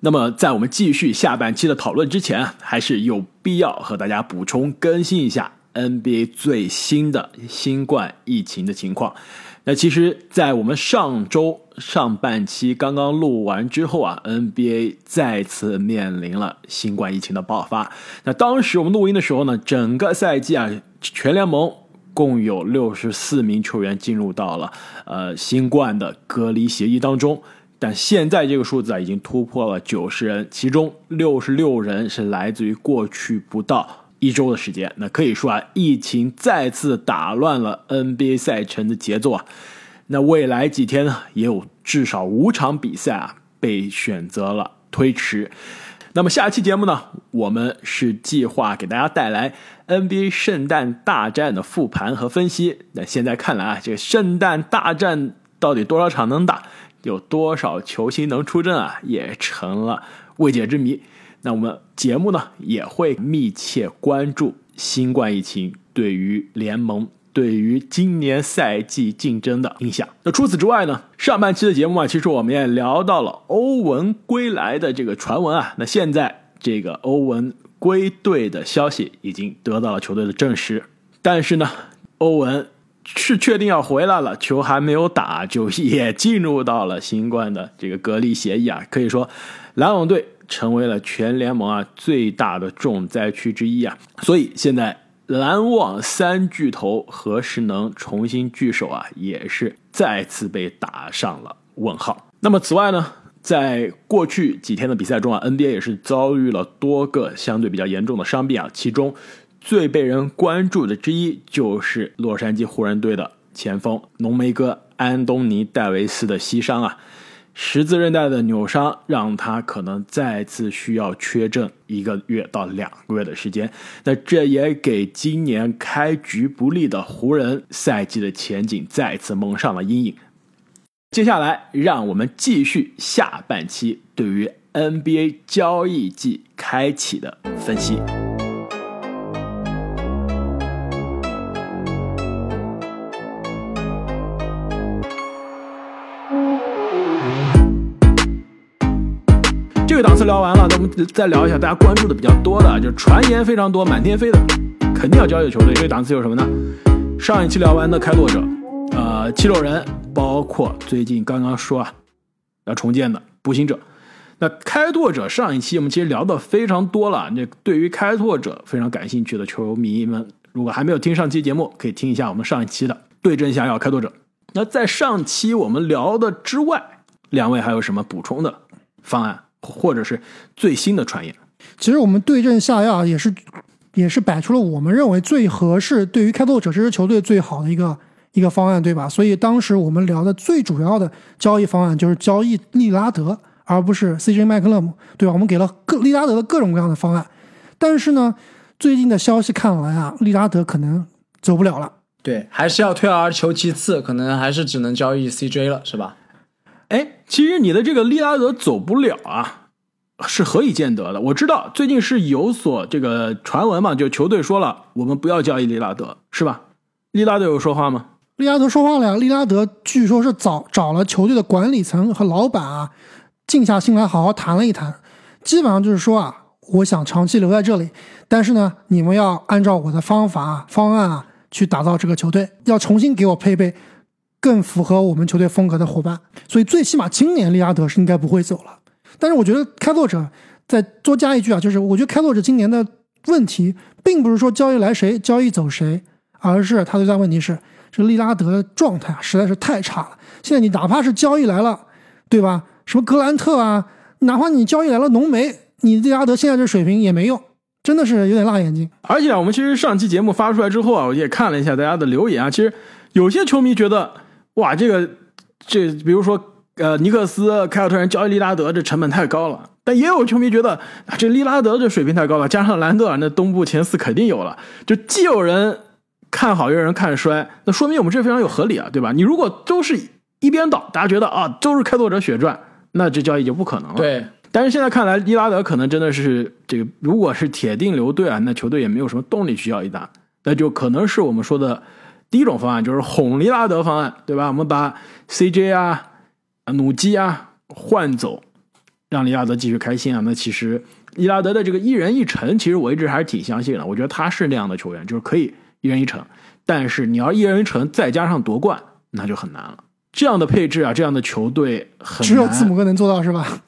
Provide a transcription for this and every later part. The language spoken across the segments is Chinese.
那么，在我们继续下半期的讨论之前，还是有必要和大家补充更新一下 NBA 最新的新冠疫情的情况。那其实，在我们上周上半期刚刚录完之后啊，NBA 再次面临了新冠疫情的爆发。那当时我们录音的时候呢，整个赛季啊，全联盟共有六十四名球员进入到了呃新冠的隔离协议当中。但现在这个数字啊，已经突破了九十人，其中六十六人是来自于过去不到一周的时间。那可以说啊，疫情再次打乱了 NBA 赛程的节奏啊。那未来几天呢，也有至少五场比赛啊被选择了推迟。那么下期节目呢，我们是计划给大家带来 NBA 圣诞大战的复盘和分析。那现在看来啊，这个圣诞大战到底多少场能打？有多少球星能出阵啊，也成了未解之谜。那我们节目呢，也会密切关注新冠疫情对于联盟、对于今年赛季竞争的影响。那除此之外呢，上半期的节目啊，其实我们也聊到了欧文归来的这个传闻啊。那现在这个欧文归队的消息已经得到了球队的证实，但是呢，欧文。是确定要回来了，球还没有打就也进入到了新冠的这个隔离协议啊，可以说篮网队成为了全联盟啊最大的重灾区之一啊，所以现在篮网三巨头何时能重新聚首啊，也是再次被打上了问号。那么此外呢，在过去几天的比赛中啊，NBA 也是遭遇了多个相对比较严重的伤病啊，其中。最被人关注的之一就是洛杉矶湖人队的前锋浓眉哥安东尼戴维斯的膝伤啊，十字韧带的扭伤让他可能再次需要缺阵一个月到两个月的时间。那这也给今年开局不利的湖人赛季的前景再次蒙上了阴影。接下来，让我们继续下半期对于 NBA 交易季开启的分析。聊完了，那我们再聊一下大家关注的比较多的，就是传言非常多、满天飞的，肯定要交易球队。这档次有什么呢？上一期聊完的开拓者，呃，七六人，包括最近刚刚说啊要重建的步行者。那开拓者上一期我们其实聊的非常多了，那对于开拓者非常感兴趣的球迷们，如果还没有听上期节目，可以听一下我们上一期的对症下药开拓者。那在上期我们聊的之外，两位还有什么补充的方案？或者是最新的传言，其实我们对症下药也是，也是摆出了我们认为最合适对于开拓者这支球队最好的一个一个方案，对吧？所以当时我们聊的最主要的交易方案就是交易利拉德，而不是 CJ 麦克勒姆，对吧？我们给了各利拉德的各种各样的方案，但是呢，最近的消息看来啊，利拉德可能走不了了，对，还是要退而求其次，可能还是只能交易 CJ 了，是吧？哎，其实你的这个利拉德走不了啊，是何以见得的？我知道最近是有所这个传闻嘛，就球队说了，我们不要交易利拉德，是吧？利拉德有说话吗？利拉德说话了呀，利拉德据说是找找了球队的管理层和老板啊，静下心来好好谈了一谈，基本上就是说啊，我想长期留在这里，但是呢，你们要按照我的方法方案啊去打造这个球队，要重新给我配备。更符合我们球队风格的伙伴，所以最起码今年利拉德是应该不会走了。但是我觉得开拓者再多加一句啊，就是我觉得开拓者今年的问题，并不是说交易来谁交易走谁，而是他最大问题是这利拉德的状态啊实在是太差了。现在你哪怕是交易来了，对吧？什么格兰特啊，哪怕你交易来了浓眉，你利拉德现在这水平也没用，真的是有点辣眼睛。而且啊，我们其实上期节目发出来之后啊，我也看了一下大家的留言啊，其实有些球迷觉得。哇，这个这比如说，呃，尼克斯、凯尔特人交易利拉德，这成本太高了。但也有球迷觉得，这利拉德这水平太高了，加上兰德尔，那东部前四肯定有了。就既有人看好，又有人看衰，那说明我们这非常有合理啊，对吧？你如果都是一边倒，大家觉得啊，都是开拓者血赚，那这交易就不可能了。对。但是现在看来，利拉德可能真的是这个，如果是铁定留队啊，那球队也没有什么动力去要一打，那就可能是我们说的。第一种方案就是哄利拉德方案，对吧？我们把 CJ 啊、努基啊换走，让利拉德继续开心啊。那其实利拉德的这个一人一城，其实我一直还是挺相信的。我觉得他是那样的球员，就是可以一人一城，但是你要一人一城再加上夺冠，那就很难了。这样的配置啊，这样的球队很难只有字母哥能做到是吧？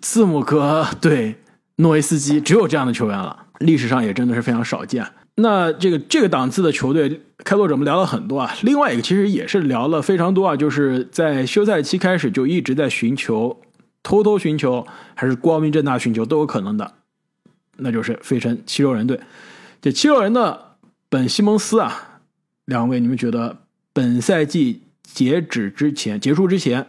字母哥对诺维斯基只有这样的球员了，历史上也真的是非常少见。那这个这个档次的球队，开拓者们聊了很多啊。另外一个其实也是聊了非常多啊，就是在休赛期开始就一直在寻求，偷偷寻求还是光明正大寻求都有可能的，那就是费城七六人队。这七六人的本西蒙斯啊，两位你们觉得本赛季截止之前结束之前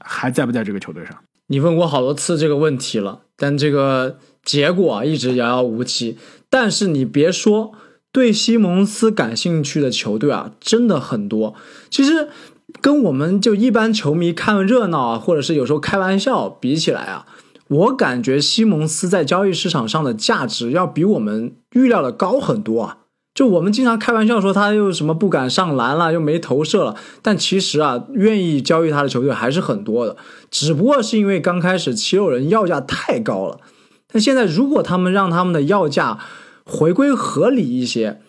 还在不在这个球队上？你问过好多次这个问题了，但这个结果啊一直遥遥无期。但是你别说，对西蒙斯感兴趣的球队啊，真的很多。其实跟我们就一般球迷看热闹啊，或者是有时候开玩笑比起来啊，我感觉西蒙斯在交易市场上的价值要比我们预料的高很多啊。就我们经常开玩笑说他又什么不敢上篮了，又没投射了，但其实啊，愿意交易他的球队还是很多的，只不过是因为刚开始七六人要价太高了。但现在如果他们让他们的要价回归合理一些，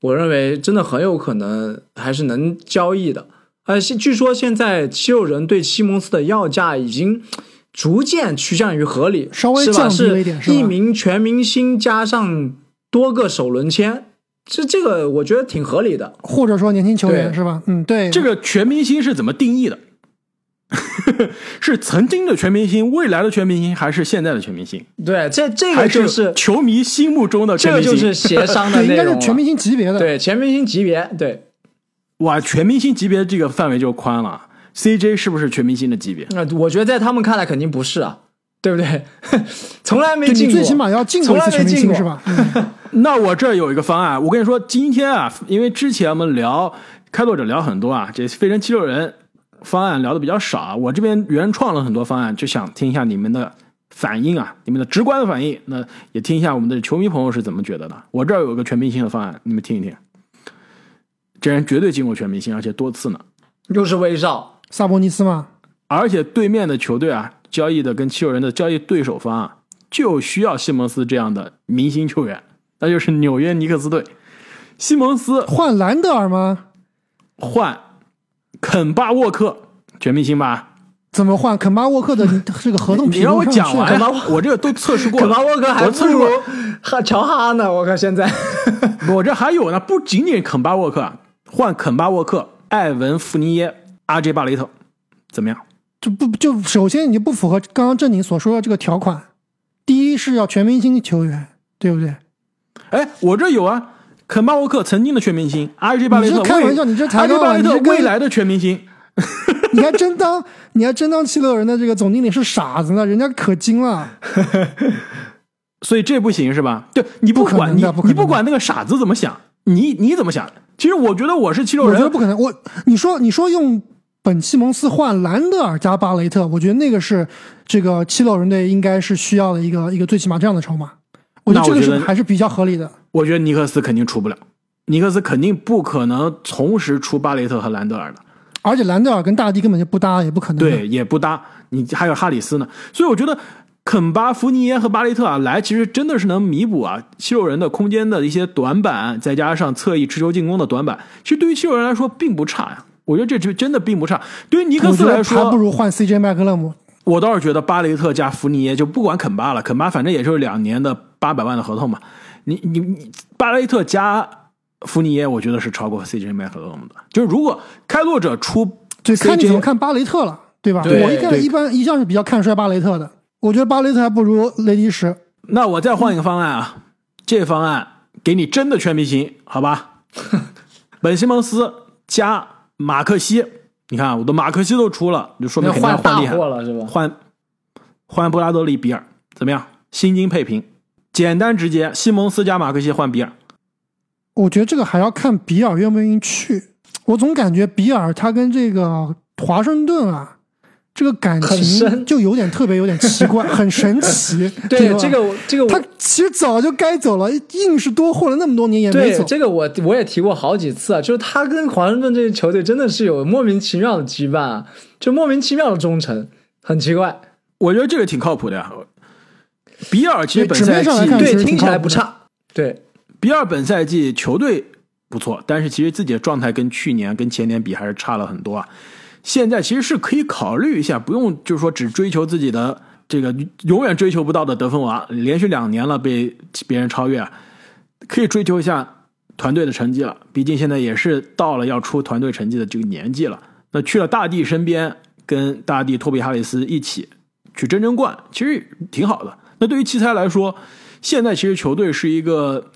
我认为真的很有可能还是能交易的。呃，据说现在七六人对西蒙斯的要价已经逐渐趋向于合理，稍微？降低了一点是吧一名全明星加上多个首轮签，这这个我觉得挺合理的。或者说年轻球员是吧？嗯，对，这个全明星是怎么定义的？是曾经的全明星、未来的全明星，还是现在的全明星？对，这这个就是球迷心目中的这个全明星？就是协商的 对应内容了。该是全明星级别的。对全明星级别，对。哇，全明星级别这个范围就宽了。CJ 是不是全明星的级别？那我觉得在他们看来肯定不是啊，对不对？从来没进过，你最起码要进过一次全明星是吧？嗯那我这儿有一个方案，我跟你说，今天啊，因为之前我们聊开拓者聊很多啊，这飞人七六人方案聊的比较少啊，我这边原创了很多方案，就想听一下你们的反应啊，你们的直观的反应，那也听一下我们的球迷朋友是怎么觉得的。我这儿有个全明星的方案，你们听一听。这人绝对进过全明星，而且多次呢。又是威少，萨博尼斯吗，而且对面的球队啊，交易的跟七六人的交易对手方啊，就需要西蒙斯这样的明星球员，那就是纽约尼克斯队。西蒙斯换兰德尔吗？换肯巴沃克，全明星吧？怎么换？肯巴沃克的 这个合同你让我讲完呀，我这个都测试过了。肯巴沃克还不如我测试过，哈乔哈呢。我靠，现在 我这还有呢，不仅仅肯巴沃克，换肯巴沃克、艾文弗尼耶、阿杰巴雷特，怎么样？就不就首先你就不符合刚刚正经所说的这个条款。第一是要全明星球员，对不对？哎，我这有啊，肯巴沃克曾经的全明星，阿杰巴雷特开玩笑你这抬阿杰巴雷特未来的全明星。你还真当你还真当七六人的这个总经理是傻子呢？人家可精了。所以这不行是吧？对你不管你你不管那个傻子怎么想，你你怎么想？其实我觉得我是七六人我觉得，不可能。我你说你说用本西蒙斯换兰德尔加巴雷特，我觉得那个是这个七六人队应该是需要的一个一个最起码这样的筹码。我觉得这个是还是比较合理的。我觉得尼克斯肯定出不了，尼克斯肯定不可能同时出巴雷特和兰德尔的，而且兰德尔跟大帝根本就不搭，也不可能。对，也不搭。你还有哈里斯呢，所以我觉得肯巴、福尼耶和巴雷特啊来，其实真的是能弥补啊七六人的空间的一些短板，再加上侧翼持球进攻的短板，其实对于七六人来说并不差呀。我觉得这这真的并不差。对于尼克斯来说，还不如换 CJ 麦克勒姆。我倒是觉得巴雷特加福尼耶就不管肯巴了，肯巴反正也就是两年的八百万的合同嘛。你你你巴雷特加福尼耶，我觉得是超过 CJ 麦克勒姆的。就是如果开拓者出对，看你怎么看巴雷特了，对吧？对我一看对一般一向是比较看衰巴雷特的，我觉得巴雷特还不如雷迪什。那我再换一个方案啊，这方案给你真的全明星，好吧？本西蒙斯加马克西，你看我的马克西都出了，就说明肯定换换厉害货了是吧？换换布拉德利比尔怎么样？薪金配平，简单直接，西蒙斯加马克西换比尔。我觉得这个还要看比尔愿不愿意去。我总感觉比尔他跟这个华盛顿啊，这个感情就有点特别，有点奇怪，很神奇。吧对这个这个他其实早就该走了，硬是多混了那么多年也没走。对这个我我也提过好几次啊，就是他跟华盛顿这支球队真的是有莫名其妙的羁绊啊，就莫名其妙的忠诚，很奇怪。我觉得这个挺靠谱的呀。比尔其实本赛季对，听起来不差。对，比尔本赛季球队不错，但是其实自己的状态跟去年、跟前年比还是差了很多啊。现在其实是可以考虑一下，不用就是说只追求自己的这个永远追求不到的得分王，连续两年了被别人超越啊，可以追求一下团队的成绩了。毕竟现在也是到了要出团队成绩的这个年纪了。那去了大帝身边，跟大帝托比哈里斯一起去争争冠，其实挺好的。那对于奇才来说，现在其实球队是一个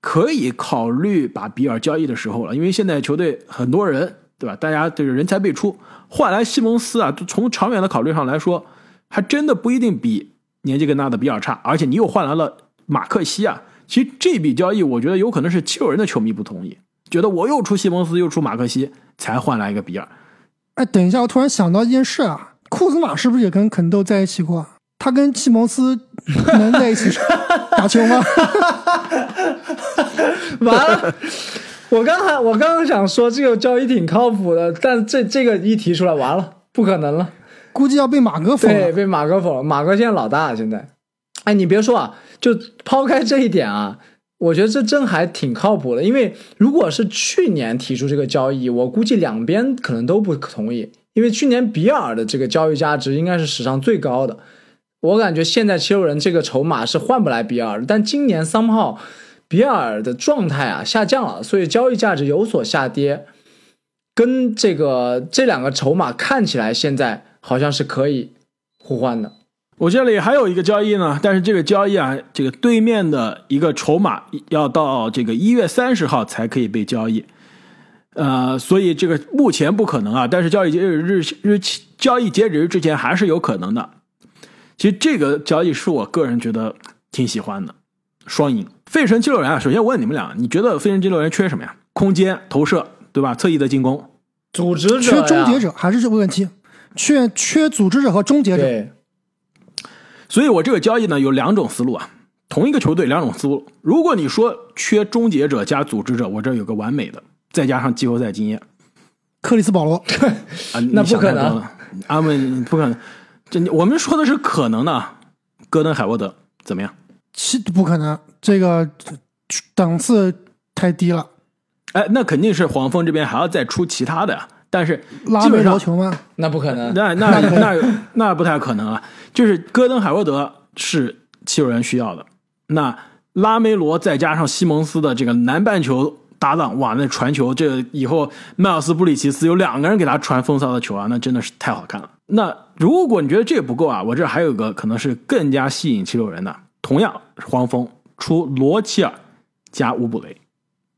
可以考虑把比尔交易的时候了，因为现在球队很多人，对吧？大家这个人才辈出，换来西蒙斯啊，从长远的考虑上来说，还真的不一定比年纪更大的比尔差，而且你又换来了马克西啊。其实这笔交易，我觉得有可能是七六人的球迷不同意，觉得我又出西蒙斯又出马克西，才换来一个比尔。哎，等一下，我突然想到一件事啊，库兹马是不是也跟肯豆在一起过？他跟西蒙斯能在一起 打球吗？完了。我刚才我刚刚想说这个交易挺靠谱的，但这这个一提出来，完了，不可能了。估计要被马哥否对，被马哥否了。马哥现在老大，现在，哎，你别说啊，就抛开这一点啊，我觉得这真还挺靠谱的。因为如果是去年提出这个交易，我估计两边可能都不同意，因为去年比尔的这个交易价值应该是史上最高的。我感觉现在七六人这个筹码是换不来比尔，但今年三号比尔的状态啊下降了，所以交易价值有所下跌。跟这个这两个筹码看起来现在好像是可以互换的。我这里还有一个交易呢，但是这个交易啊，这个对面的一个筹码要到这个一月三十号才可以被交易，呃，所以这个目前不可能啊，但是交易截止日日期交易截止日之前还是有可能的。其实这个交易是我个人觉得挺喜欢的，双赢。费城七六人啊，首先我问你们俩，你觉得费城七六人缺什么呀？空间、投射，对吧？侧翼的进攻，组织者缺终结者还是这个问题，缺缺组织者和终结者。所以我这个交易呢有两种思路啊，同一个球队两种思路。如果你说缺终结者加组织者，我这有个完美的，再加上季后赛经验克里斯保罗，啊，那不可能阿文不可能。这我们说的是可能的啊，戈登海沃德怎么样？其不可能，这个档次太低了。哎，那肯定是黄蜂这边还要再出其他的呀。但是拉梅基本上罗球吗？那不可能。那那那那不太可能啊！就是戈登海沃德是七六人需要的，那拉梅罗再加上西蒙斯的这个南半球搭档，哇，那传球这个以后迈尔斯布里奇斯有两个人给他传风骚的球啊，那真的是太好看了。那如果你觉得这不够啊，我这还有个可能是更加吸引七六人的，同样是黄蜂出罗齐尔加乌布雷，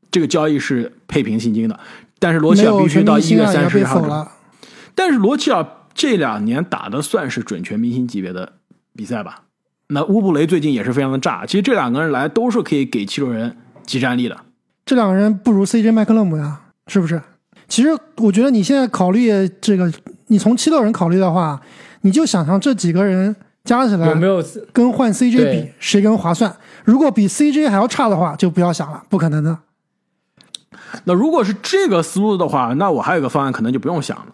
这个交易是配平薪金的，但是罗齐尔必须到一月三十号。但是罗齐尔这两年打的算是准全明星级别的比赛吧？那乌布雷最近也是非常的炸。其实这两个人来都是可以给七六人集战力的。这两个人不如 CJ 麦克勒姆呀，是不是？其实我觉得你现在考虑这个，你从七六人考虑的话，你就想象这几个人加起来有没有？跟换 CJ 比，谁更划算？如果比 CJ 还要差的话，就不要想了，不可能的。那如果是这个思路的话，那我还有个方案可能就不用想了。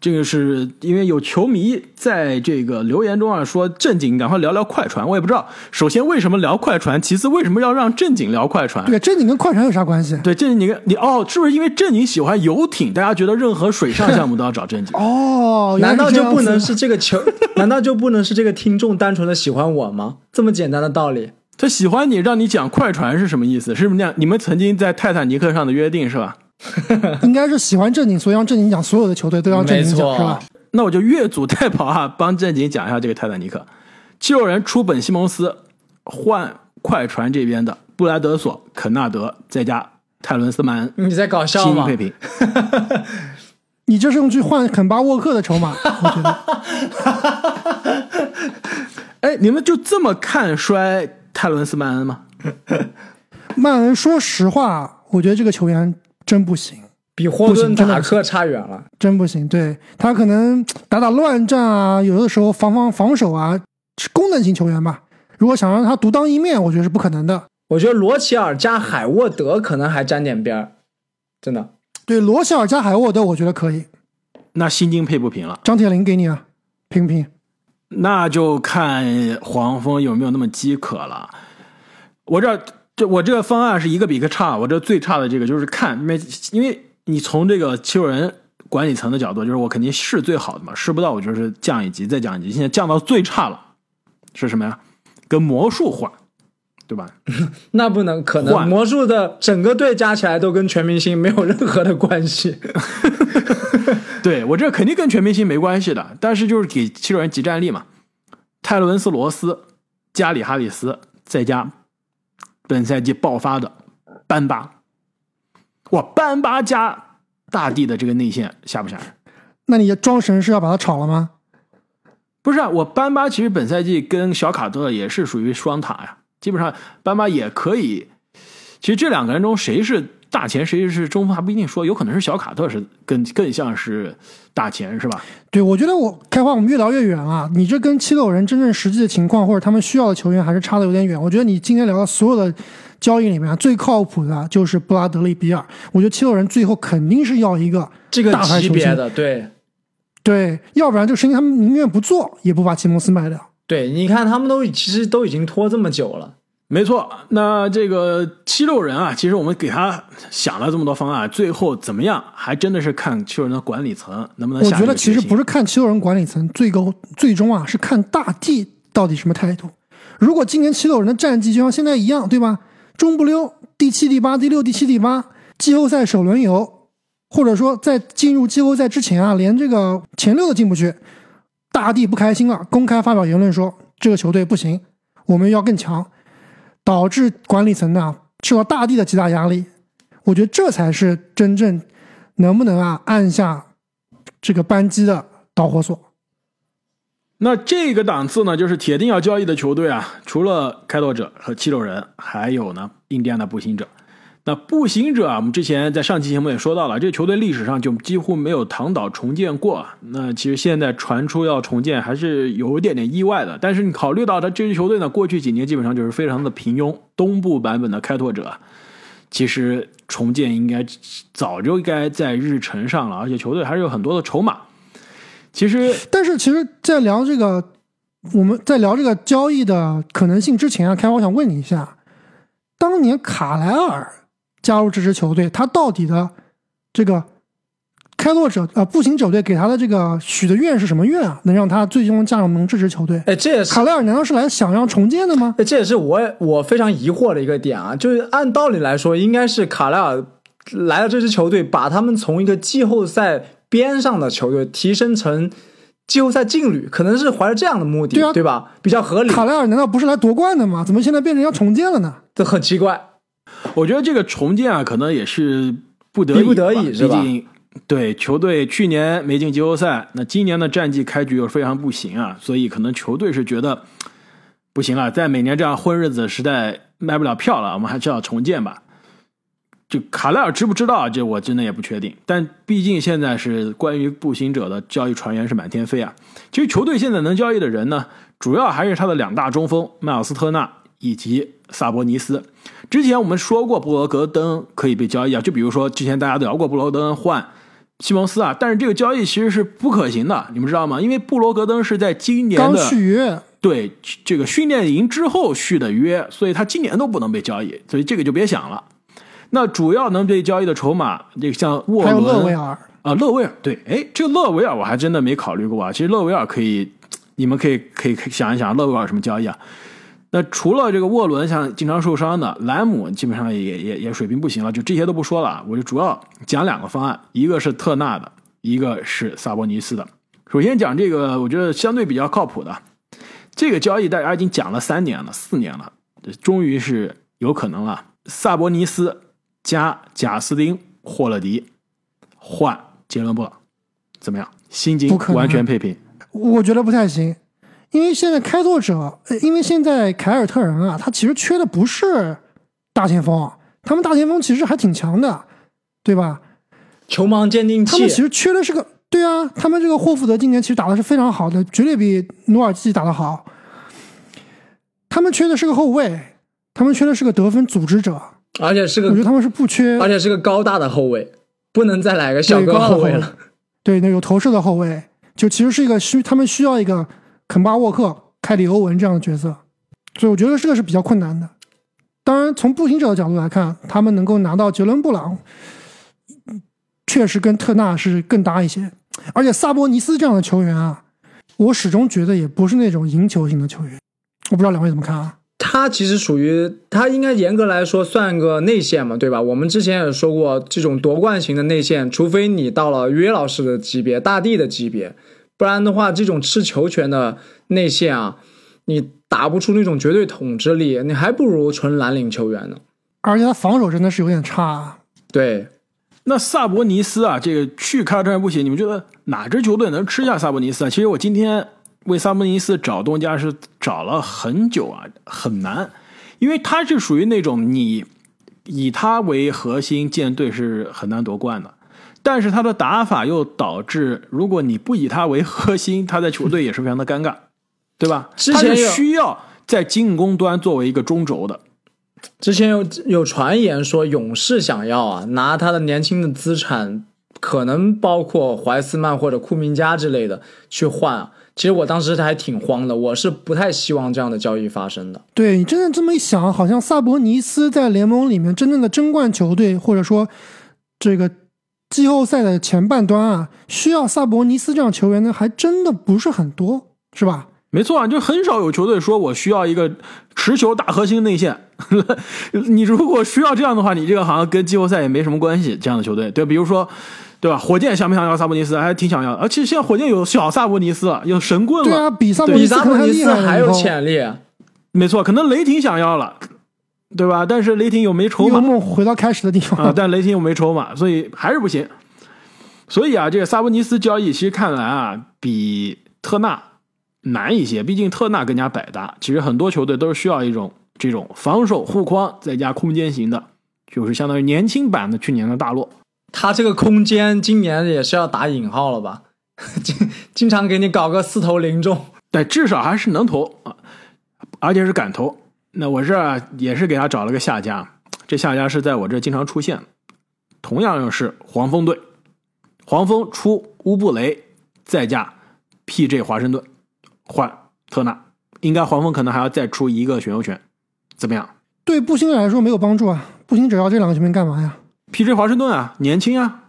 这个是因为有球迷在这个留言中啊说正经赶快聊聊快船，我也不知道。首先为什么聊快船，其次为什么要让正经聊快船？对，正经跟快船有啥关系？对，正经你跟你哦，是不是因为正经喜欢游艇，大家觉得任何水上项目都要找正经？哦，难道就不能 是这个球？难道就不能是这个听众单纯的喜欢我吗？这么简单的道理？他喜欢你，让你讲快船是什么意思？是不是那样？你们曾经在泰坦尼克上的约定是吧？应该是喜欢正经，所以让正经讲所有的球队都要正经讲，是吧？那我就越俎代庖啊，帮正经讲一下这个泰坦尼克。七六人出本西蒙斯，换快船这边的布莱德索、肯纳德，再加泰伦斯曼恩，你在搞笑吗新配？平。你这是用去换肯巴沃克的筹码，我觉得。哎，你们就这么看衰泰伦斯曼恩吗？曼恩，说实话，我觉得这个球员真不行，比霍顿塔克差远了。真不行。对他可能打打乱战啊，有的时候防防防守啊，是功能型球员吧。如果想让他独当一面，我觉得是不可能的。我觉得罗齐尔加海沃德可能还沾点边儿，真的。对，罗齐尔加海沃德，我觉得可以。那薪金配不平了。张铁林给你啊，平平。那就看黄蜂有没有那么饥渴了。我这这我这个方案是一个比一个差，我这最差的这个就是看没，因为你从这个七六人管理层的角度，就是我肯定试最好的嘛，试不到我就是降一级再降一级，现在降到最差了，是什么呀？跟魔术换，对吧？那不能，可能魔术的整个队加起来都跟全明星没有任何的关系。对我这肯定跟全明星没关系的，但是就是给七六人集战力嘛。泰伦斯·罗斯、加里·哈里斯，再加本赛季爆发的班巴，哇，班巴加大帝的这个内线吓不吓人？那你装神是要把他炒了吗？不是啊，我班巴其实本赛季跟小卡特也是属于双塔呀，基本上班巴也可以。其实这两个人中谁是大前，谁是中锋还不一定说，有可能是小卡特是更更像是大前，是吧？对，我觉得我开花我们越聊越远啊！你这跟七六人真正实际的情况或者他们需要的球员还是差的有点远。我觉得你今天聊的所有的交易里面最靠谱的就是布拉德利·比尔。我觉得七六人最后肯定是要一个这个大级别的，对对，要不然这个生意他们宁愿不做，也不把西蒙斯卖掉。对，你看他们都其实都已经拖这么久了，没错，那这个七六人啊，其实我们给他想了这么多方案，最后怎么样，还真的是看七六人的管理层能不能下我觉得其实不是是看七六人管理层，最高最终啊是看大帝到底什么态度。如果今年七六人的战绩就像现在一样，对吧？中不溜，第七、第八、第六、第七、第八，季后赛首轮游，或者说在进入季后赛之前啊，连这个前六都进不去，大帝不开心了，公开发表言论说这个球队不行，我们要更强，导致管理层呢受到大地的极大压力。我觉得这才是真正能不能啊按下这个扳机的导火索。那这个档次呢，就是铁定要交易的球队啊，除了开拓者和七六人，还有呢印第安的步行者。那步行者啊，我们之前在上期节目也说到了，这个球队历史上就几乎没有躺倒重建过。那其实现在传出要重建，还是有一点点意外的。但是你考虑到他这支球队呢，过去几年基本上就是非常的平庸，东部版本的开拓者，其实重建应该早就应该在日程上了，而且球队还是有很多的筹码。其实 但是其实，在聊这个我们在聊这个交易的可能性之前啊，开我想问你一下，当年卡莱尔加入这支球队，他到底的这个开拓者呃步行者队给他的这个许的愿是什么愿啊？能让他最终加盟这支球队？哎，这也是卡莱尔难道是来想要重建的吗？哎，这也是我我非常疑惑的一个点啊，就是按道理来说，应该是卡莱尔来了这支球队，把他们从一个季后赛边上的球队提升成季后赛劲旅，可能是怀着这样的目的，对啊吧？比较合理，卡莱尔难道不是来夺冠的吗？怎么现在变成要重建了呢？这很奇怪。我觉得这个重建啊，可能也是不得已不得已是吧毕竟对球队去年没进季后赛，那今年的战绩开局又非常不行啊，所以可能球队是觉得不行了，在每年这样混日子实在卖不了票了，我们还是要重建吧。就卡莱尔知不知道，这我真的也不确定。但毕竟现在是关于步行者的交易传言是满天飞啊。其实球队现在能交易的人呢，主要还是他的两大中锋麦尔斯特纳以及萨博尼斯。之前我们说过布罗格登可以被交易啊，就比如说之前大家聊过布罗格登换西蒙斯啊，但是这个交易其实是不可行的，你们知道吗？因为布罗格登是在今年刚的续约，对这个训练营之后续的约，所以他今年都不能被交易，所以这个就别想了。那主要能被交易的筹码，这个像沃还有勒维尔，啊，勒维尔，对，哎，这个勒维尔我还真的没考虑过啊。其实勒维尔可以，你们可以可以想一想，勒维尔什么交易啊？那除了这个沃伦，像经常受伤的莱姆，基本上也也也水平不行了，就这些都不说了啊。我就主要讲两个方案，一个是特纳的，一个是萨博尼斯的。首先讲这个，我觉得相对比较靠谱的，这个交易大家已经讲了三年了、四年了，终于是有可能了。萨博尼斯加贾斯汀·霍勒迪换杰伦·布朗，怎么样？薪金不可能完全配平。我觉得不太行，因为现在开拓者，呃因为现在凯尔特人啊，他其实缺的不是大前锋，他们大前锋其实还挺强的，对吧？球盲鉴定器他们其实缺的是个，对啊，他们这个霍福德今年其实打的是非常好的，绝对比努尔基奇打的好。他们缺的是个后卫，他们缺的是个得分组织者，而且是个我觉得他们是不缺，而且是个高大的后卫，不能再来个小个后卫了。对，那有投射的后卫，就其实是一个需他们需要一个肯巴沃克、凯里欧文这样的角色，所以我觉得这个是比较困难的。当然，从步行者的角度来看，他们能够拿到杰伦布朗，确实跟特纳是更搭一些。而且萨博尼斯这样的球员啊，我始终觉得也不是那种赢球型的球员。我不知道两位怎么看啊？他其实属于他应该严格来说算个内线嘛，对吧？我们之前也说过，这种夺冠型的内线，除非你到了约老师的级别、大帝的级别，不然的话，这种吃球权的内线啊，你打不出那种绝对统治力，你还不如纯蓝领球员呢。而且他防守真的是有点差。对，那萨博尼斯啊，这个去凯尔特人不行，你们觉得哪支球队能吃下萨博尼斯啊？其实我今天。为萨博尼斯找东家是找了很久啊，很难，因为他是属于那种你以他为核心建队是很难夺冠的，但是他的打法又导致，如果你不以他为核心，他在球队也是非常的尴尬，对吧？他是需要在进攻端作为一个中轴的。之前有有传言说勇士想要啊，拿他的年轻的资产，可能包括怀斯曼或者库明加之类的去换。啊其实我当时还挺慌的，我是不太希望这样的交易发生的。对你真的这么一想，好像萨博尼斯在联盟里面真正的争冠球队，或者说这个季后赛的前半端啊，需要萨博尼斯这样球员的还真的不是很多，是吧？没错啊，就很少有球队说我需要一个持球大核心内线。你如果需要这样的话，你这个好像跟季后赛也没什么关系。这样的球队，对，比如说。对吧？火箭想不想要萨博尼斯？还挺想要。而其实现在火箭有小萨博尼斯，有神棍了。对啊，比萨博尼斯还有潜力。没错，可能雷霆想要了，对吧？但是雷霆又没筹码。梦回到开始的地方啊！但雷霆又没筹码，所以还是不行。所以啊，这个萨博尼斯交易其实看来啊，比特纳难一些。毕竟特纳更加百搭。其实很多球队都是需要一种这种防守护框再加空间型的，就是相当于年轻版的去年的大洛。他这个空间今年也是要打引号了吧？经经常给你搞个四投零中，但至少还是能投啊，而且是敢投。那我这也是给他找了个下家，这下家是在我这经常出现，同样又是黄蜂队，黄蜂出乌布雷，再加 P.J. 华盛顿换特纳，应该黄蜂可能还要再出一个选秀权，怎么样？对步行者来说没有帮助啊，步行者要这两个球员干嘛呀？P.J. 华盛顿啊，年轻啊，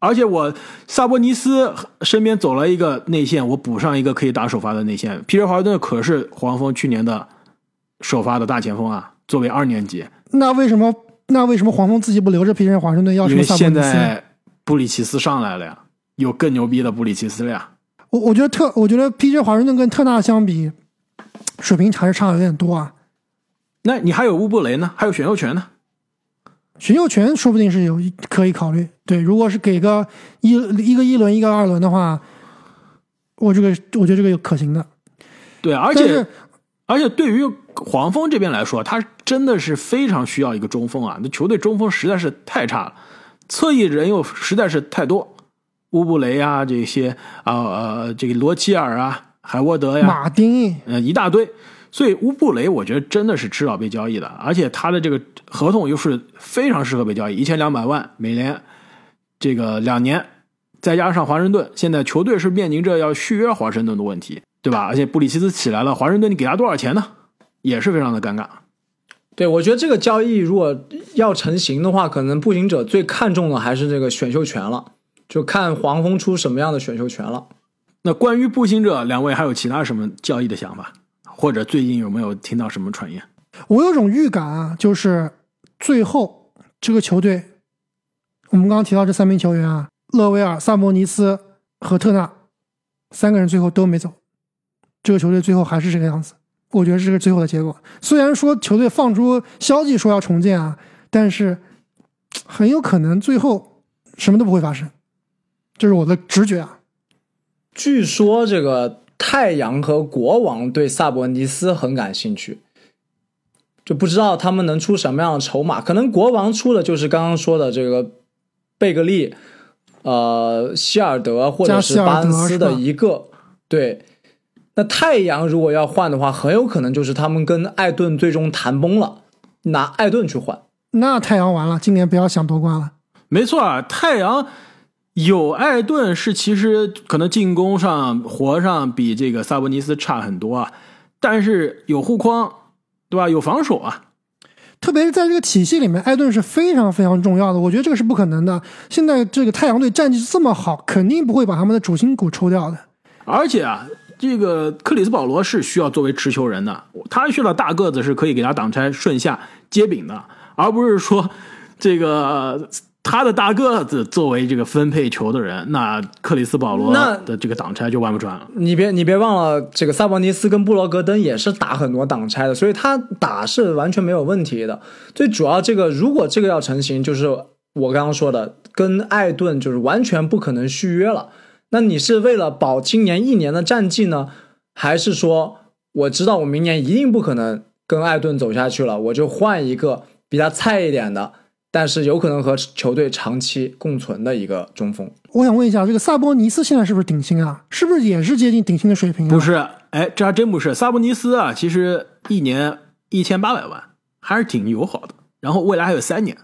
而且我萨博尼斯身边走了一个内线，我补上一个可以打首发的内线。P.J. 华盛顿可是黄蜂去年的首发的大前锋啊，作为二年级。那为什么那为什么黄蜂自己不留着 P.J. 华盛顿？要什么萨博尼斯？现在布里奇斯上来了呀，有更牛逼的布里奇斯了呀。我我觉得特，我觉得 P.J. 华盛顿跟特纳相比，水平还是差有点多啊。那你还有乌布雷呢，还有选秀权呢。选秀权说不定是有可以考虑，对，如果是给个一一个一轮一个二轮的话，我这个我觉得这个有可行的。对，而且而且对于黄蜂这边来说，他真的是非常需要一个中锋啊！那球队中锋实在是太差了，侧翼人又实在是太多，乌布雷啊这些啊呃这个罗齐尔啊海沃德呀马丁呃一大堆。所以乌布雷，我觉得真的是迟早被交易的，而且他的这个合同又是非常适合被交易，一千两百万美联，这个两年，再加上华盛顿，现在球队是面临着要续约华盛顿的问题，对吧？而且布里奇斯起来了，华盛顿你给他多少钱呢？也是非常的尴尬。对，我觉得这个交易如果要成型的话，可能步行者最看重的还是这个选秀权了，就看黄蜂出什么样的选秀权了。那关于步行者，两位还有其他什么交易的想法？或者最近有没有听到什么传言？我有种预感啊，就是最后这个球队，我们刚刚提到这三名球员啊，勒维尔、萨博尼斯和特纳三个人最后都没走，这个球队最后还是这个样子。我觉得这是最后的结果。虽然说球队放出消息说要重建啊，但是很有可能最后什么都不会发生，这是我的直觉啊。据说这个。太阳和国王对萨博尼斯很感兴趣，就不知道他们能出什么样的筹码。可能国王出的就是刚刚说的这个贝格利，呃，希尔德或者是巴恩斯的一个。对，那太阳如果要换的话，很有可能就是他们跟艾顿最终谈崩了，拿艾顿去换。那太阳完了，今年不要想夺冠了。没错啊，太阳。有艾顿是其实可能进攻上活上比这个萨博尼斯差很多啊，但是有护框，对吧？有防守啊。特别是在这个体系里面，艾顿是非常非常重要的。我觉得这个是不可能的。现在这个太阳队战绩这么好，肯定不会把他们的主心骨抽掉的。而且啊，这个克里斯保罗是需要作为持球人的，他需要大个子是可以给他挡拆、顺下接柄的，而不是说这个他的大个子作为这个分配球的人，那克里斯保罗那的这个挡拆就玩不转了。你别你别忘了，这个萨博尼斯跟布罗格登也是打很多挡拆的，所以他打是完全没有问题的。最主要这个，如果这个要成型，就是我刚刚说的，跟艾顿就是完全不可能续约了。那你是为了保今年一年的战绩呢，还是说我知道我明年一定不可能跟艾顿走下去了，我就换一个比他菜一点的，但是有可能和球队长期共存的一个中锋？我想问一下，这个萨博尼斯现在是不是顶薪啊？是不是也是接近顶薪的水平啊？不是，哎，这还真不是。萨博尼斯啊，其实一年一千八百万，还是挺友好的。然后未来还有三年，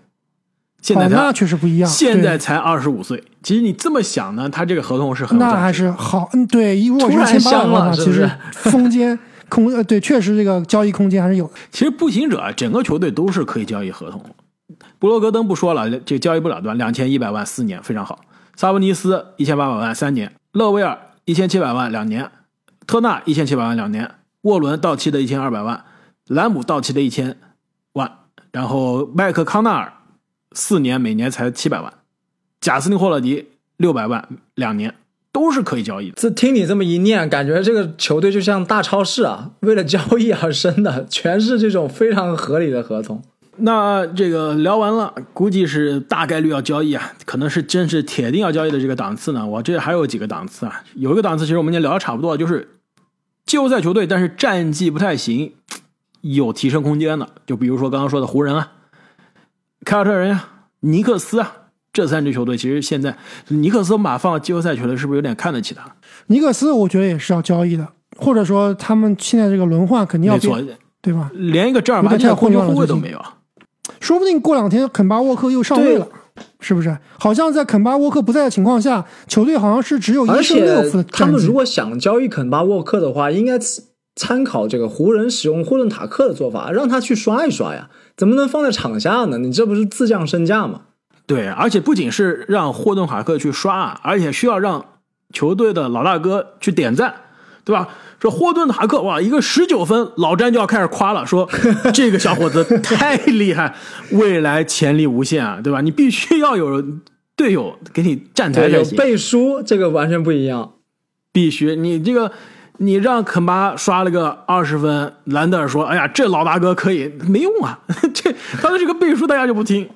现在哦，他、那确实不一样。现在才二十五岁。其实你这么想呢，他这个合同是很有那还是好，嗯，对，如果是突然千八百香万的话，其实 空间空呃，对，确实这个交易空间还是有的。其实步行者啊整个球队都是可以交易合同的。布罗格登不说了，这交易不了对吧？两千一百万四年非常好。萨博尼斯一千八百万三年，勒维尔一千七百万两年，特纳一千七百万两年，沃伦到期的一千二百万，兰姆到期的一千万，然后麦克康纳尔四年每年才七百万，贾斯汀霍勒迪六百万两年，都是可以交易的。这听你这么一念，感觉这个球队就像大超市啊，为了交易而生的，全是这种非常合理的合同。那这个聊完了，估计是大概率要交易啊，可能是真是铁定要交易的这个档次呢。我这还有几个档次啊，有一个档次其实我们已经聊的差不多了，就是季后赛球队，但是战绩不太行，有提升空间的，就比如说刚刚说的湖人啊、凯尔特人呀、尼克斯啊这三支球队，其实现在尼克斯把放到季后赛球队，是不是有点看得起他？尼克斯我觉得也是要交易的，或者说他们现在这个轮换肯定要没错变，，对吧？连一个正儿八经的控球后卫都没有。说不定过两天肯巴沃克又上位了，是不是？好像在肯巴沃克不在的情况下，球队好像是只有而一胜六且负的他们如。果想交易肯巴沃克的话，应该参考这个湖人使用霍顿塔克的做法，让他去刷一刷呀，怎么能放在场下呢？你这不是自降身价吗？对，而且不仅是让霍顿塔克去刷，而且需要让球队的老大哥去点赞，对吧？说霍顿塔克哇，一个十九分，老詹就要开始夸了，说 这个小伙子太厉害，未来潜力无限啊，对吧？你必须要有队友给你站台，有才行，背书，这个完全不一样。必须你这个。你让肯巴刷了个二十分，兰德尔说：“哎呀，这老大哥可以，没用啊！这他的这个背书大家就不听，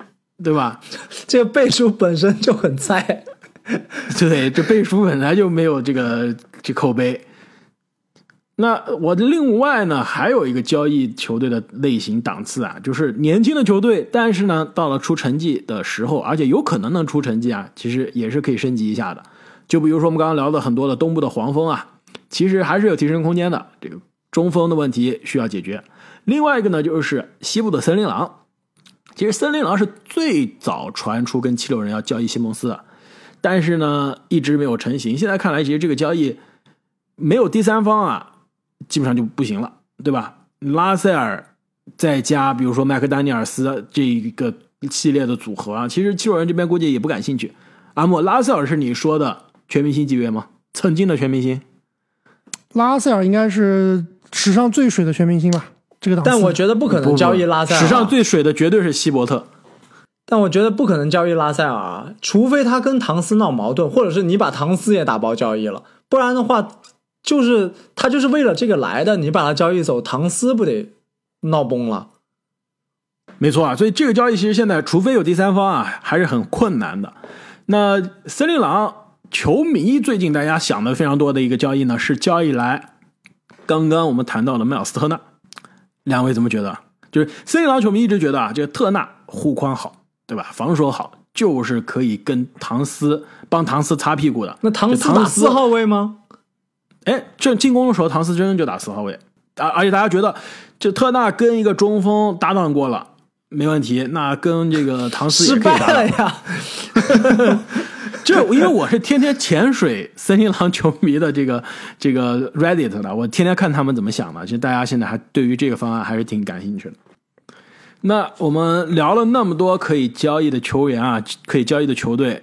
对吧？这个背书本身就很菜。对，这背书本来就没有这个这口碑。那我另外呢，还有一个交易球队的类型档次啊，就是年轻的球队，但是呢，到了出成绩的时候，而且有可能能出成绩啊，其实也是可以升级一下的。就比如说我们刚刚聊的很多的东部的黄蜂啊，其实还是有提升空间的。这个中锋的问题需要解决。另外一个呢，就是西部的森林狼。其实森林狼是最早传出跟七六人要交易西蒙斯的。但是呢，一直没有成型。现在看来，其实这个交易没有第三方啊，基本上就不行了，对吧？拉塞尔再加比如说麦克丹尼尔斯这一个系列的组合啊，其实七六人这边估计也不感兴趣。阿莫，拉塞尔是你说的全明星级别吗？曾经的全明星？拉塞尔应该是史上最水的全明星吧？这个档次。但我觉得不可能交易拉塞尔。史上最水的绝对是希伯特。但我觉得不可能交易拉塞尔啊，除非他跟唐斯闹矛盾，或者是你把唐斯也打包交易了，不然的话，就是他就是为了这个来的，你把他交易走，唐斯不得闹崩了？没错啊，所以这个交易其实现在除非有第三方啊，还是很困难的。那森林狼球迷最近大家想的非常多的一个交易呢，是交易来刚刚我们谈到的麦尔斯特纳，两位怎么觉得？就是森林狼球迷一直觉得啊，这个特纳护框好，对吧？防守好，就是可以跟唐斯帮唐斯擦屁股的。那唐斯打四号位吗？哎，这进攻的时候，唐斯真的就打四号位，而而且大家觉得这特纳跟一个中锋搭档过了，没问题。那跟这个唐斯也失可以搭档败了。呀！就因为我是天天潜水森林狼球迷的这个 这个 Reddit 的，我天天看他们怎么想的。其实大家现在还对于这个方案还是挺感兴趣的。那我们聊了那么多可以交易的球员啊，可以交易的球队，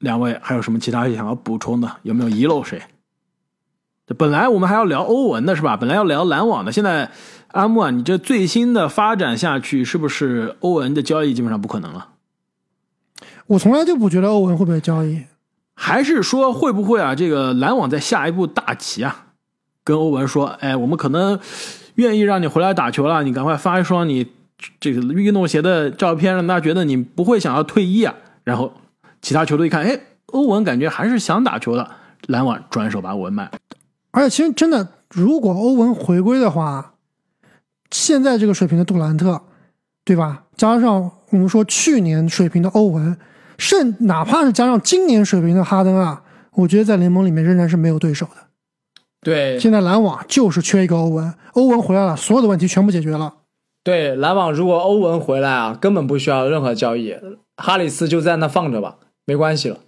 两位还有什么其他想要补充的？有没有遗漏谁？本来我们还要聊欧文的是吧？本来要聊篮网的，现在阿木啊，你这最新的发展下去，是不是欧文的交易基本上不可能了？我从来就不觉得欧文会被交易，还是说会不会啊？这个篮网在下一步大棋啊，跟欧文说，哎，我们可能愿意让你回来打球了，你赶快发一双你这个运动鞋的照片，让大家觉得你不会想要退役啊。然后其他球队一看，哎，欧文感觉还是想打球的，篮网转手把欧文卖。而且其实真的，如果欧文回归的话，现在这个水平的杜兰特，对吧？加上我们说去年水平的欧文，甚哪怕是加上今年水平的哈登啊，我觉得在联盟里面仍然是没有对手的。对，现在篮网就是缺一个欧文，欧文回来了，所有的问题全部解决了。对，篮网如果欧文回来啊，根本不需要任何交易，哈里斯就在那放着吧，没关系了。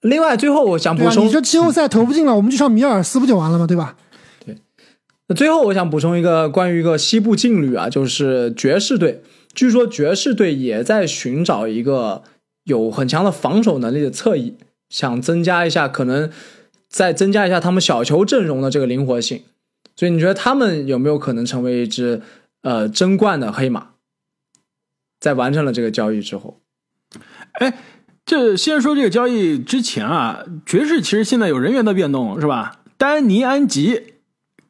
另外，最后我想补充，你这季后赛投不进了，我们就上米尔斯不就完了吗？对吧？对。那最后我想补充一个关于一个西部劲旅啊，就是爵士队。据说爵士队也在寻找一个有很强的防守能力的侧翼，想增加一下，可能再增加一下他们小球阵容的这个灵活性。所以你觉得他们有没有可能成为一支呃争冠的黑马？在完成了这个交易之后，哎。这先说这个交易之前啊，爵士其实现在有人员的变动是吧？丹尼安吉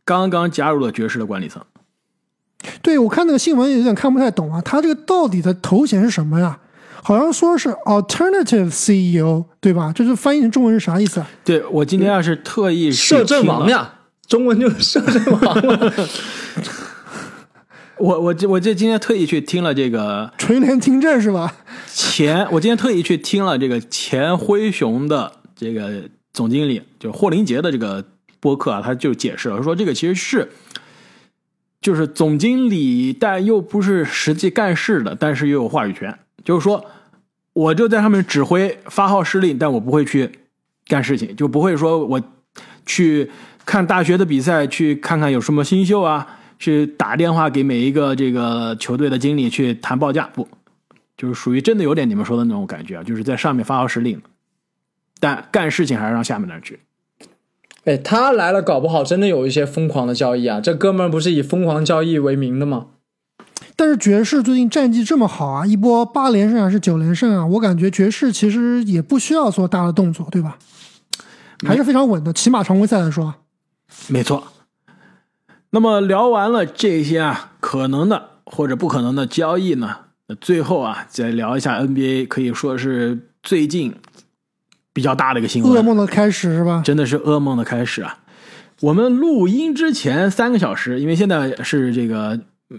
刚刚加入了爵士的管理层。对，我看那个新闻有点看不太懂啊，他这个到底的头衔是什么呀？好像说是 alternative CEO 对吧？这是翻译成中文是啥意思啊？对我今天要是特意摄政王呀，中文就是摄政王。我我我这今天特意去听了这个垂帘听政是吧？前我今天特意去听了这个前灰熊的这个总经理，就霍林杰的这个播客啊，他就解释了说，这个其实是就是总经理，但又不是实际干事的，但是又有话语权。就是说，我就在上面指挥发号施令，但我不会去干事情，就不会说我去看大学的比赛，去看看有什么新秀啊。去打电话给每一个这个球队的经理去谈报价，不，就是属于真的有点你们说的那种感觉啊，就是在上面发号施令，但干事情还是让下面的人去。哎，他来了，搞不好真的有一些疯狂的交易啊！这哥们儿不是以疯狂交易为名的吗？但是爵士最近战绩这么好啊，一波八连胜还是九连胜啊？我感觉爵士其实也不需要做大的动作，对吧？还是非常稳的，起码常规赛来说。没错。那么聊完了这些啊可能的或者不可能的交易呢，那最后啊再聊一下 NBA，可以说是最近比较大的一个新闻，噩梦的开始是吧？真的是噩梦的开始啊！我们录音之前三个小时，因为现在是这个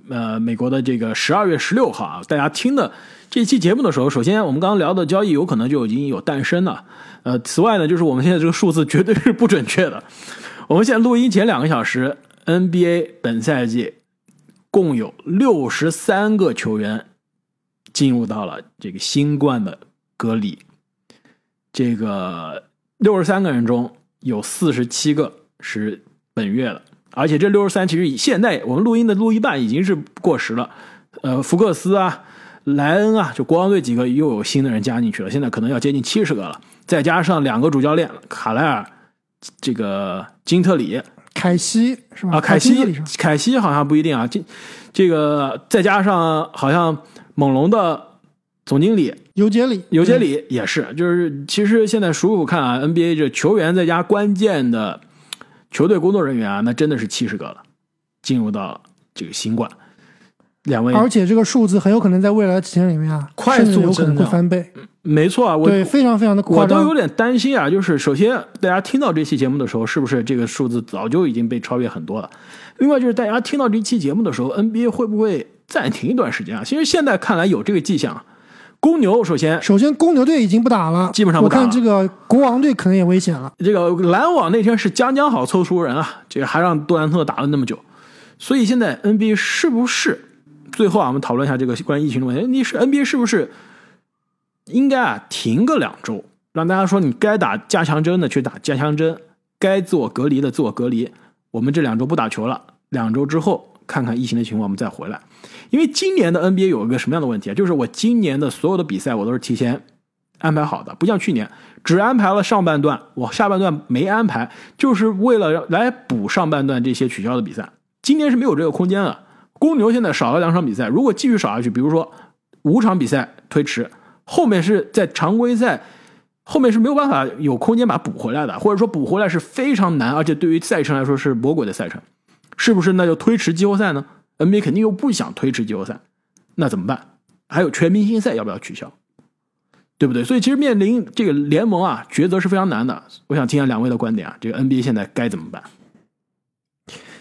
呃美国的这个十二月十六号啊，大家听的这期节目的时候，首先我们刚刚聊的交易有可能就已经有诞生了，呃，此外呢，就是我们现在这个数字绝对是不准确的，我们现在录音前两个小时。NBA 本赛季共有六十三个球员进入到了这个新冠的隔离。这个六十三个人中有四十七个是本月的，而且这六十三其实以现在我们录音的录一半已经是过时了。呃，福克斯啊、莱恩啊，就国王队几个又有新的人加进去了，现在可能要接近七十个了。再加上两个主教练卡莱尔、这个金特里。凯西是吧？啊，凯西，凯西好像不一定啊。这这个再加上好像猛龙的总经理尤杰里，尤杰里也是。就是其实现在数数看啊，NBA 这球员再加关键的球队工作人员啊，那真的是七十个了，进入到这个新冠。两位，而且这个数字很有可能在未来几天里面啊，快速有可能会翻倍。没错啊，我对非常非常的我都有点担心啊。就是首先，大家听到这期节目的时候，是不是这个数字早就已经被超越很多了？另外，就是大家听到这期节目的时候，NBA 会不会暂停一段时间啊？其实现在看来有这个迹象。公牛首先，首先公牛队已经不打了，基本上不打了。我看这个国王队可能也危险了。这个篮网那天是将将好凑出人啊，这个还让杜兰特打了那么久，所以现在 NBA 是不是？最后啊，我们讨论一下这个关于疫情的问题。你是 NBA 是不是应该啊停个两周，让大家说你该打加强针的去打加强针，该自我隔离的自我隔离。我们这两周不打球了，两周之后看看疫情的情况，我们再回来。因为今年的 NBA 有一个什么样的问题啊？就是我今年的所有的比赛我都是提前安排好的，不像去年只安排了上半段，我下半段没安排，就是为了来补上半段这些取消的比赛。今年是没有这个空间了。公牛现在少了两场比赛，如果继续少下去，比如说五场比赛推迟，后面是在常规赛后面是没有办法有空间把它补回来的，或者说补回来是非常难，而且对于赛程来说是魔鬼的赛程，是不是？那就推迟季后赛呢？NBA 肯定又不想推迟季后赛，那怎么办？还有全明星赛要不要取消？对不对？所以其实面临这个联盟啊，抉择是非常难的。我想听下两位的观点啊，这个 NBA 现在该怎么办？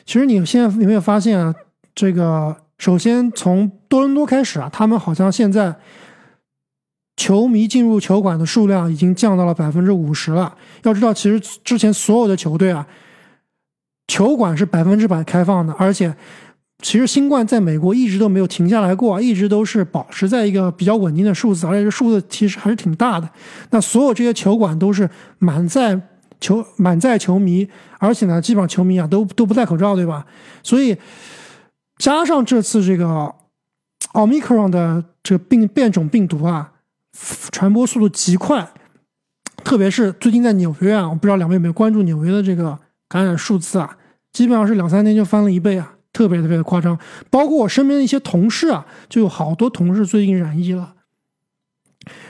其实你现在有没有发现啊？这个首先从多伦多开始啊，他们好像现在球迷进入球馆的数量已经降到了百分之五十了。要知道，其实之前所有的球队啊，球馆是百分之百开放的，而且其实新冠在美国一直都没有停下来过，一直都是保持在一个比较稳定的数字，而且这数字其实还是挺大的。那所有这些球馆都是满载球 满载球迷，而且呢，基本上球迷啊都都不戴口罩，对吧？所以。加上这次这个奥密克戎的这个病变种病毒啊，传播速度极快，特别是最近在纽约啊，我不知道两位有没有关注纽约的这个感染数字啊，基本上是两三天就翻了一倍啊，特别特别的夸张。包括我身边的一些同事啊，就有好多同事最近染疫了，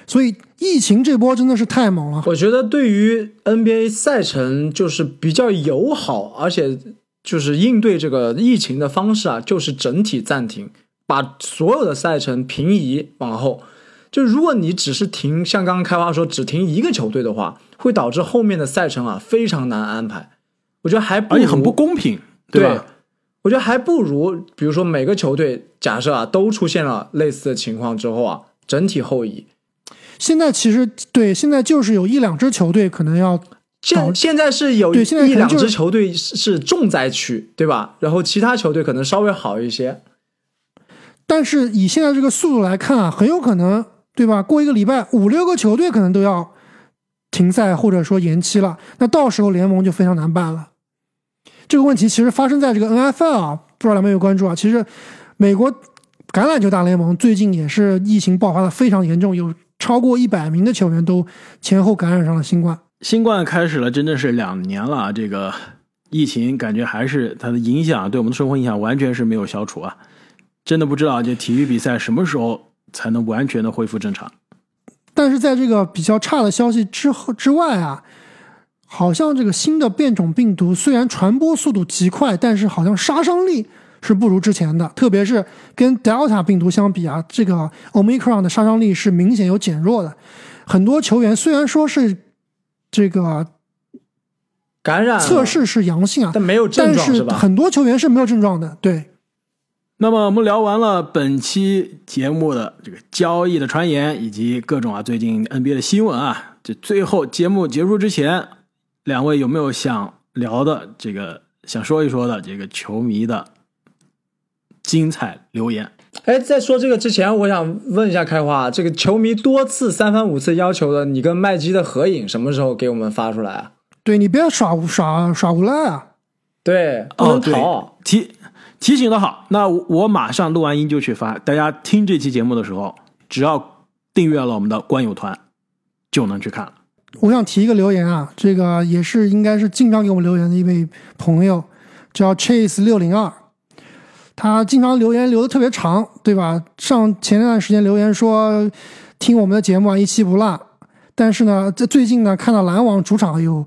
所以疫情这波真的是太猛了。我觉得对于 NBA 赛程就是比较友好，而且。就是应对这个疫情的方式啊，就是整体暂停，把所有的赛程平移往后。就如果你只是停，像刚刚开花说只停一个球队的话，会导致后面的赛程啊非常难安排。我觉得还而且很不公平，对吧？我觉得还不如，比如说每个球队假设啊都出现了类似的情况之后啊，整体后移。现在其实对，现在就是有一两支球队可能要。现现在是有一两支球队是重灾区，对吧？然后其他球队可能稍微好一些。但是以现在这个速度来看啊，很有可能，对吧？过一个礼拜，五六个球队可能都要停赛或者说延期了。那到时候联盟就非常难办了。这个问题其实发生在这个 NFL 啊，不知道有没有关注啊？其实美国橄榄球大联盟最近也是疫情爆发的非常严重，有超过一百名的球员都前后感染上了新冠。新冠开始了，真的是两年了。这个疫情感觉还是它的影响，对我们的生活影响完全是没有消除啊！真的不知道这体育比赛什么时候才能完全的恢复正常。但是在这个比较差的消息之后之外啊，好像这个新的变种病毒虽然传播速度极快，但是好像杀伤力是不如之前的。特别是跟 Delta 病毒相比啊，这个 Omicron 的杀伤力是明显有减弱的。很多球员虽然说是。这个感染测试是阳性啊，但没有症状是吧？很多球员是没有症状的。对。那么我们聊完了本期节目的这个交易的传言以及各种啊最近 NBA 的新闻啊，这最后节目结束之前，两位有没有想聊的这个想说一说的这个球迷的精彩留言？哎，在说这个之前，我想问一下开花，这个球迷多次三番五次要求的你跟麦基的合影，什么时候给我们发出来啊？对你不要耍耍耍无赖啊！对，不能逃。提提醒的好，那我马上录完音就去发。大家听这期节目的时候，只要订阅了我们的观友团，就能去看了。我想提一个留言啊，这个也是应该是经常给我们留言的一位朋友，叫 Chase 六零二。他经常留言留的特别长，对吧？上前段时间留言说听我们的节目啊一期不落，但是呢，在最近呢看到篮网主场有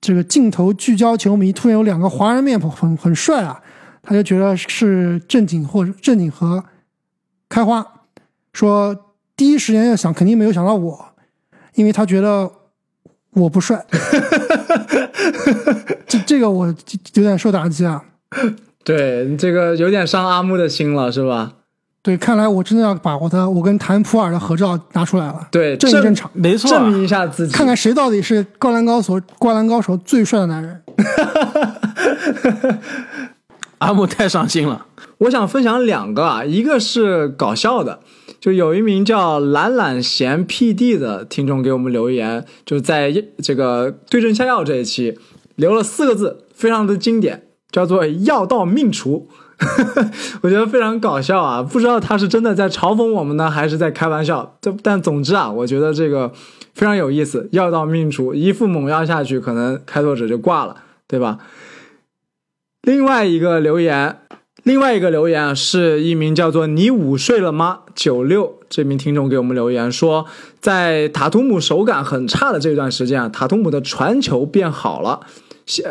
这个镜头聚焦球迷，突然有两个华人面孔，很很帅啊，他就觉得是正经或者正经和开花，说第一时间要想肯定没有想到我，因为他觉得我不帅，这这个我有点受打击啊。对这个有点伤阿木的心了，是吧？对，看来我真的要把我的我跟谭普尔的合照拿出来了，对，正一正常，没错，证明一下自己，看看谁到底是灌篮高手，灌篮高手最帅的男人。阿木太伤心了。我想分享两个啊，一个是搞笑的，就有一名叫懒懒闲 PD 的听众给我们留言，就在这个对症下药这一期留了四个字，非常的经典，叫做“药到命除”。我觉得非常搞笑啊！不知道他是真的在嘲讽我们呢，还是在开玩笑。这但总之啊，我觉得这个非常有意思。药到命除，一副猛药下去，可能开拓者就挂了，对吧？另外一个留言，另外一个留言啊，是一名叫做“你午睡了吗”九六这名听众给我们留言说，在塔图姆手感很差的这段时间啊，塔图姆的传球变好了，希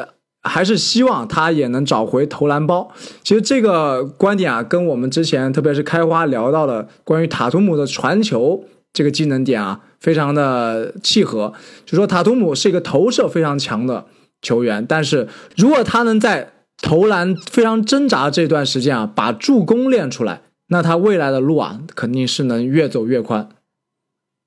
还是希望他也能找回投篮包。其实这个观点啊，跟我们之前特别是开花聊到的关于塔图姆的传球这个技能点啊，非常的契合。就说塔图姆是一个投射非常强的球员，但是如果他能在投篮非常挣扎这段时间啊，把助攻练出来，那他未来的路啊，肯定是能越走越宽。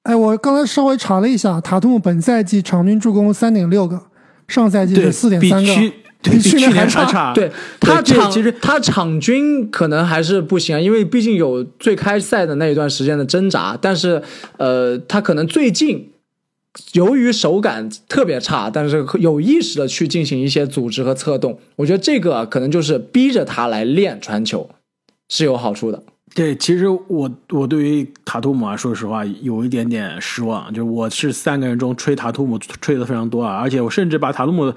哎，我刚才稍微查了一下，塔图姆本赛季场均助攻三点六个，上赛季是四点三个，比去年还差。对他场其实他场均可能还是不行啊，因为毕竟有最开赛的那一段时间的挣扎，但是呃，他可能最近。由于手感特别差，但是有意识的去进行一些组织和策动，我觉得这个可能就是逼着他来练传球，是有好处的。对，其实我我对于塔图姆啊，说实话有一点点失望。就我是三个人中吹塔图姆吹的非常多啊，而且我甚至把塔图姆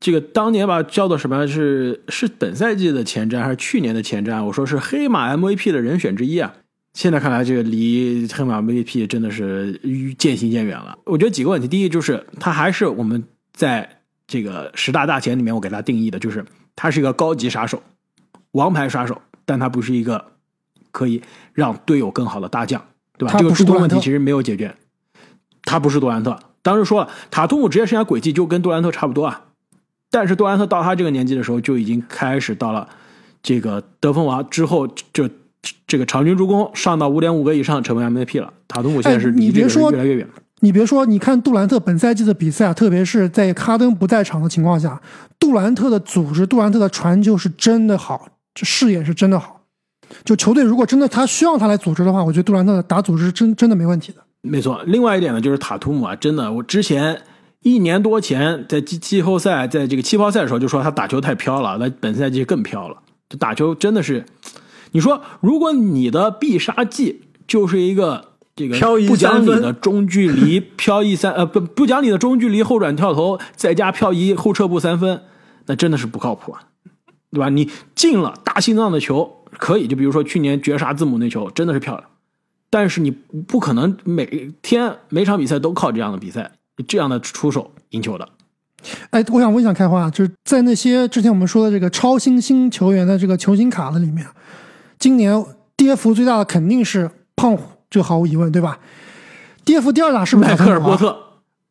这个当年吧叫做什么是是本赛季的前瞻还是去年的前瞻？我说是黑马 MVP 的人选之一啊。现在看来，这个离黑马 MVP 真的是渐行渐远了。我觉得几个问题，第一就是他还是我们在这个十大大前里面我给他定义的，就是他是一个高级杀手、王牌杀手，但他不是一个可以让队友更好的大将，对吧？这个诸多问题其实没有解决。他不是杜兰特，当时说了，塔图姆职业生涯轨迹就跟杜兰特差不多啊。但是杜兰特到他这个年纪的时候，就已经开始到了这个得分王之后就。这个场均助攻上到五点五个以上，成为 MVP 了。塔图姆现在是离这个越来越远。你别说，你看杜兰特本赛季的比赛啊，特别是在哈登不在场的情况下，杜兰特的组织、杜兰特的传球是真的好，这视野是真的好。就球队如果真的他需要他来组织的话，我觉得杜兰特打组织真真的没问题的。没错。另外一点呢，就是塔图姆啊，真的，我之前一年多前在季季后赛，在这个气泡赛的时候就说他打球太飘了，那本赛季更飘了，就打球真的是。你说，如果你的必杀技就是一个这个不讲理的中距离漂移三呃不不讲理的中距离后转跳投再加漂移后撤步三分，那真的是不靠谱啊，对吧？你进了大心脏的球可以，就比如说去年绝杀字母那球真的是漂亮，但是你不可能每天每场比赛都靠这样的比赛这样的出手赢球的。哎，我想问一下开花，就是在那些之前我们说的这个超新星球员的这个球星卡的里面。今年跌幅最大的肯定是胖虎，这个毫无疑问，对吧？跌幅第二大是不是迈克尔波特？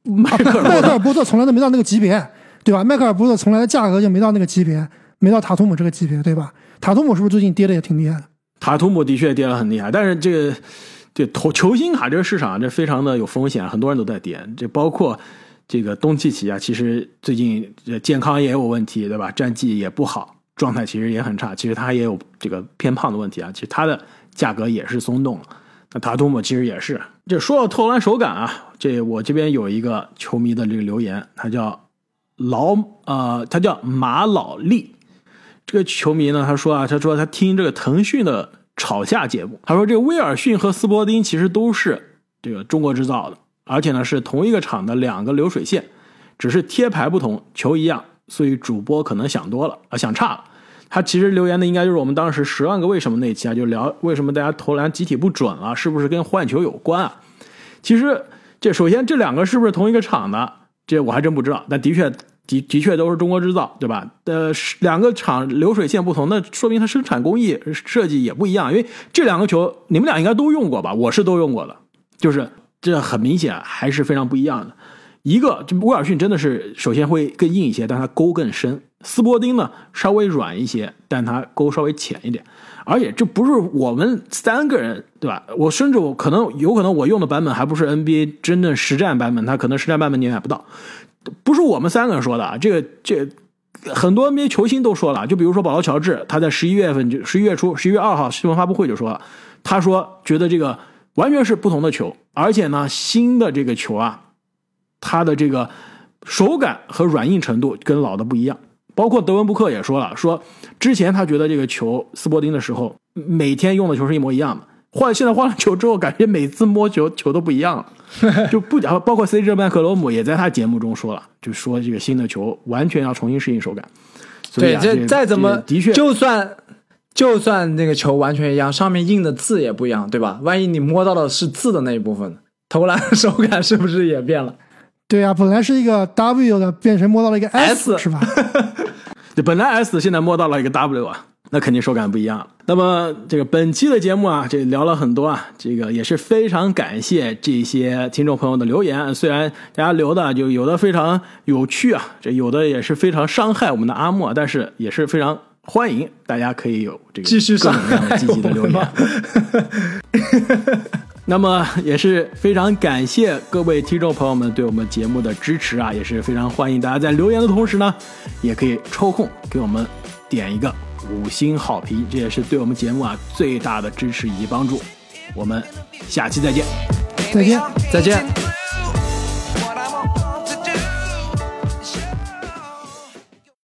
迈克尔波特从来都没到那个级别，对吧？迈克尔波特从来的价格就没到那个级别，没到塔图姆这个级别，对吧？塔图姆是不是最近跌的也挺厉害的？塔图姆的确跌了很厉害，但是这个这投球星卡这个市场这非常的有风险，很多人都在跌，这包括这个东契奇啊，其实最近健康也有问题，对吧？战绩也不好。状态其实也很差，其实他也有这个偏胖的问题啊。其实他的价格也是松动了。那塔图姆其实也是。这说到投篮手感啊，这我这边有一个球迷的这个留言，他叫老呃，他叫马老力。这个球迷呢，他说啊，他说他听这个腾讯的吵架节目，他说这威尔逊和斯伯丁其实都是这个中国制造的，而且呢是同一个厂的两个流水线，只是贴牌不同，球一样。所以主播可能想多了啊，想差了。他其实留言的应该就是我们当时十万个为什么那期啊，就聊为什么大家投篮集体不准了，是不是跟换球有关啊？其实这首先这两个是不是同一个厂的，这我还真不知道。但的确的的确都是中国制造，对吧？呃，两个厂流水线不同，那说明它生产工艺设计也不一样。因为这两个球你们俩应该都用过吧？我是都用过的，就是这很明显还是非常不一样的。一个就威尔逊真的是首先会更硬一些，但它沟更深；斯波丁呢稍微软一些，但它沟稍微浅一点。而且这不是我们三个人，对吧？我甚至我可能有可能我用的版本还不是 NBA 真正实战版本，它可能实战版本你买不到。不是我们三个人说的，这个这很多 NBA 球星都说了。就比如说保罗乔治，他在十一月份就十一月初十一月二号新闻发布会就说了，他说觉得这个完全是不同的球，而且呢，新的这个球啊，它的这个手感和软硬程度跟老的不一样。包括德文布克也说了，说之前他觉得这个球斯伯丁的时候，每天用的球是一模一样的，换现在换了球之后，感觉每次摸球球都不一样了，就不讲。包括 C 热麦克罗姆也在他节目中说了，就说这个新的球完全要重新适应手感。所以对，这再怎么的确就算就算那个球完全一样，上面印的字也不一样，对吧？万一你摸到的是字的那一部分，投篮手感是不是也变了？对呀、本来是一个 W 的，变成摸到了一个 S 是吧？对，本来 S 现在摸到了一个 W 啊，那肯定手感不一样。那么这个本期的节目啊，这聊了很多啊，这个也是非常感谢这些听众朋友的留言。虽然大家留的就有的非常有趣啊，这有的也是非常伤害我们的阿莫，但是也是非常欢迎大家可以有这个继续各种各样的积极的留言。那么也是非常感谢各位听众朋友们对我们节目的支持啊，也是非常欢迎大家在留言的同时呢，也可以抽空给我们点一个五星好评，这也是对我们节目啊最大的支持以及帮助。我们下期再见。再见。再见。